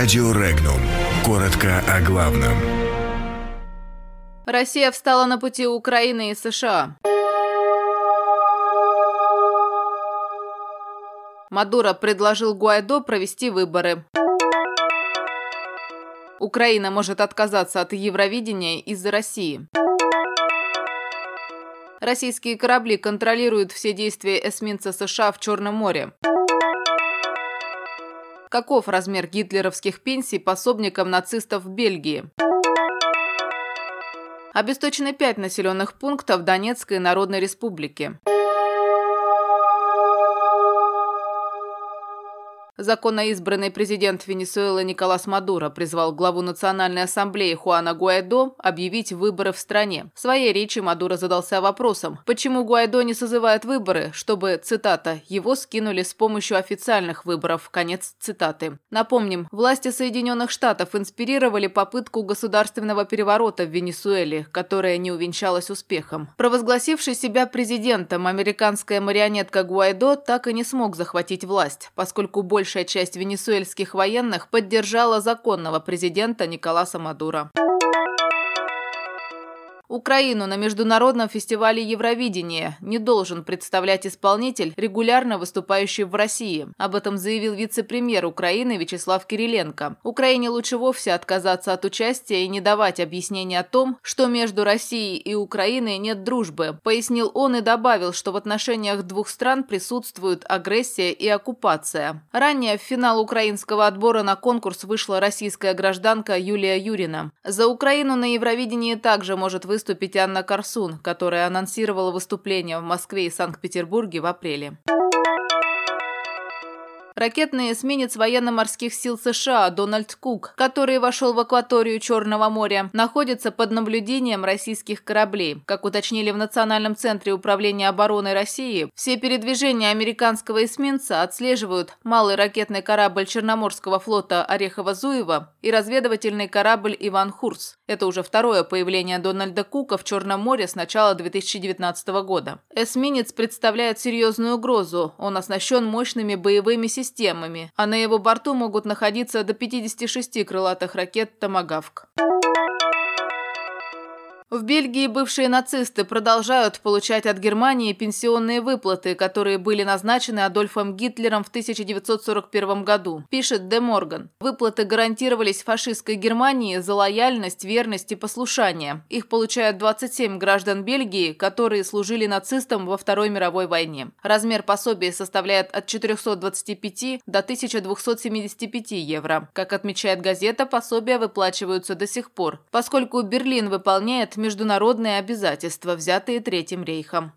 Радио Регнум. Коротко о главном. Россия встала на пути Украины и США. Мадуро предложил Гуайдо провести выборы. Украина может отказаться от Евровидения из-за России. Российские корабли контролируют все действия эсминца США в Черном море. Каков размер гитлеровских пенсий пособникам нацистов в Бельгии? Обесточены пять населенных пунктов Донецкой Народной Республики. Законоизбранный президент Венесуэлы Николас Мадуро призвал главу Национальной ассамблеи Хуана Гуайдо объявить выборы в стране. В своей речи Мадуро задался вопросом, почему Гуайдо не созывает выборы, чтобы, цитата, «его скинули с помощью официальных выборов», конец цитаты. Напомним, власти Соединенных Штатов инспирировали попытку государственного переворота в Венесуэле, которая не увенчалась успехом. Провозгласивший себя президентом, американская марионетка Гуайдо так и не смог захватить власть, поскольку больше большая часть венесуэльских военных поддержала законного президента Николаса Мадуро. Украину на Международном фестивале Евровидения не должен представлять исполнитель, регулярно выступающий в России. Об этом заявил вице-премьер Украины Вячеслав Кириленко. Украине лучше вовсе отказаться от участия и не давать объяснений о том, что между Россией и Украиной нет дружбы, пояснил он и добавил, что в отношениях двух стран присутствуют агрессия и оккупация. Ранее в финал украинского отбора на конкурс вышла российская гражданка Юлия Юрина. За Украину на Евровидении также может выступить выступить Анна Корсун, которая анонсировала выступление в Москве и Санкт-Петербурге в апреле. Ракетный эсминец военно-морских сил США Дональд Кук, который вошел в акваторию Черного моря, находится под наблюдением российских кораблей. Как уточнили в Национальном центре управления обороны России, все передвижения американского эсминца отслеживают малый ракетный корабль Черноморского флота Орехово-Зуева и разведывательный корабль Иван Хурс. Это уже второе появление Дональда Кука в Черном море с начала 2019 года. Эсминец представляет серьезную угрозу. Он оснащен мощными боевыми системами а на его борту могут находиться до 56 крылатых ракет «Томагавк». В Бельгии бывшие нацисты продолжают получать от Германии пенсионные выплаты, которые были назначены Адольфом Гитлером в 1941 году, пишет Де Морган. Выплаты гарантировались фашистской Германии за лояльность, верность и послушание. Их получают 27 граждан Бельгии, которые служили нацистам во Второй мировой войне. Размер пособия составляет от 425 до 1275 евро. Как отмечает газета, пособия выплачиваются до сих пор, поскольку Берлин выполняет международные обязательства, взятые Третьим рейхом.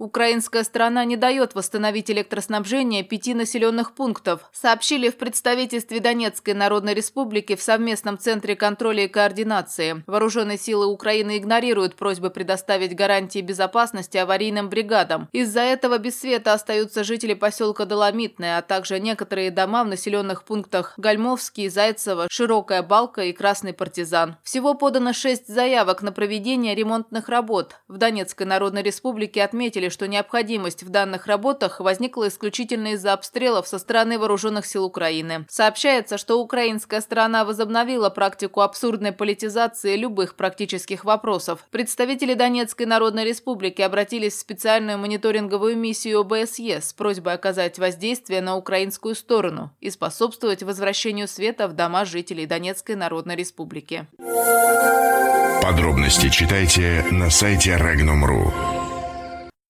Украинская сторона не дает восстановить электроснабжение пяти населенных пунктов, сообщили в представительстве Донецкой Народной Республики в совместном центре контроля и координации. Вооруженные силы Украины игнорируют просьбы предоставить гарантии безопасности аварийным бригадам. Из-за этого без света остаются жители поселка Доломитное, а также некоторые дома в населенных пунктах Гальмовский, Зайцево, Широкая Балка и Красный Партизан. Всего подано шесть заявок на проведение ремонтных работ. В Донецкой Народной Республике отметили, что необходимость в данных работах возникла исключительно из-за обстрелов со стороны вооруженных сил Украины. Сообщается, что украинская сторона возобновила практику абсурдной политизации любых практических вопросов. Представители Донецкой Народной Республики обратились в специальную мониторинговую миссию ОБСЕ с просьбой оказать воздействие на украинскую сторону и способствовать возвращению света в дома жителей Донецкой Народной Республики. Подробности читайте на сайте Regnum.ru.